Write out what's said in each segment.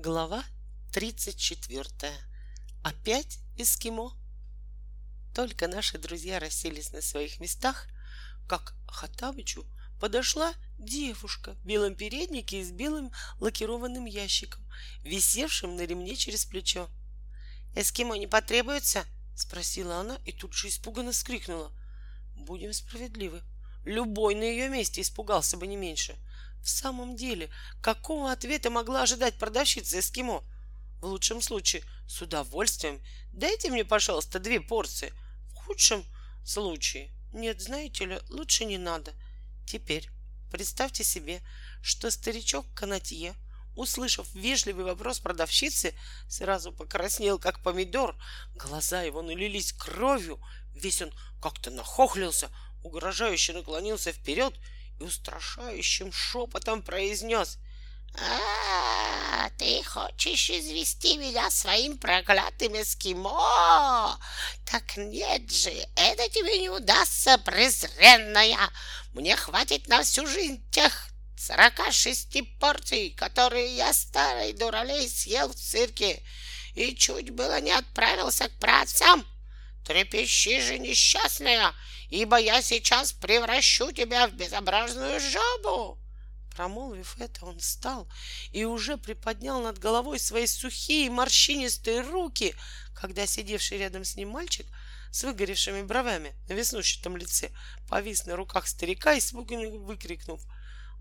Глава 34. Опять эскимо. Только наши друзья расселись на своих местах, как Хатабычу подошла девушка в белом переднике и с белым лакированным ящиком, висевшим на ремне через плечо. «Эскимо не потребуется?» — спросила она и тут же испуганно вскрикнула. «Будем справедливы. Любой на ее месте испугался бы не меньше. В самом деле, какого ответа могла ожидать продавщица эскимо? В лучшем случае, с удовольствием. Дайте мне, пожалуйста, две порции. В худшем случае, нет, знаете ли, лучше не надо. Теперь представьте себе, что старичок Канатье, услышав вежливый вопрос продавщицы, сразу покраснел, как помидор. Глаза его налились кровью. Весь он как-то нахохлился, угрожающе наклонился вперед и устрашающим шепотом произнес а, ты хочешь извести меня своим проклятым эскимо? Так нет же, это тебе не удастся, презренная. Мне хватит на всю жизнь тех сорока шести порций, которые я старый дуралей съел в цирке и чуть было не отправился к праотцам. Трепещи же, несчастная, ибо я сейчас превращу тебя в безобразную жабу. Промолвив это, он встал и уже приподнял над головой свои сухие морщинистые руки, когда сидевший рядом с ним мальчик с выгоревшими бровями на веснущатом лице повис на руках старика и испуганно выкрикнув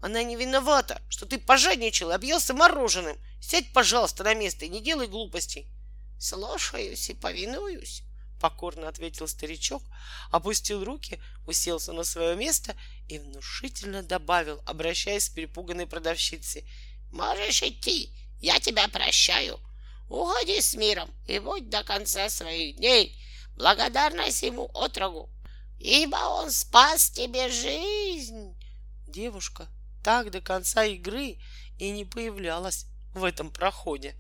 «Она не виновата, что ты пожадничал и объелся мороженым! Сядь, пожалуйста, на место и не делай глупостей!» «Слушаюсь и повинуюсь!» — покорно ответил старичок, опустил руки, уселся на свое место и внушительно добавил, обращаясь к перепуганной продавщице. «Можешь идти, я тебя прощаю. Уходи с миром и будь до конца своих дней благодарна сему отрогу, ибо он спас тебе жизнь». Девушка так до конца игры и не появлялась в этом проходе.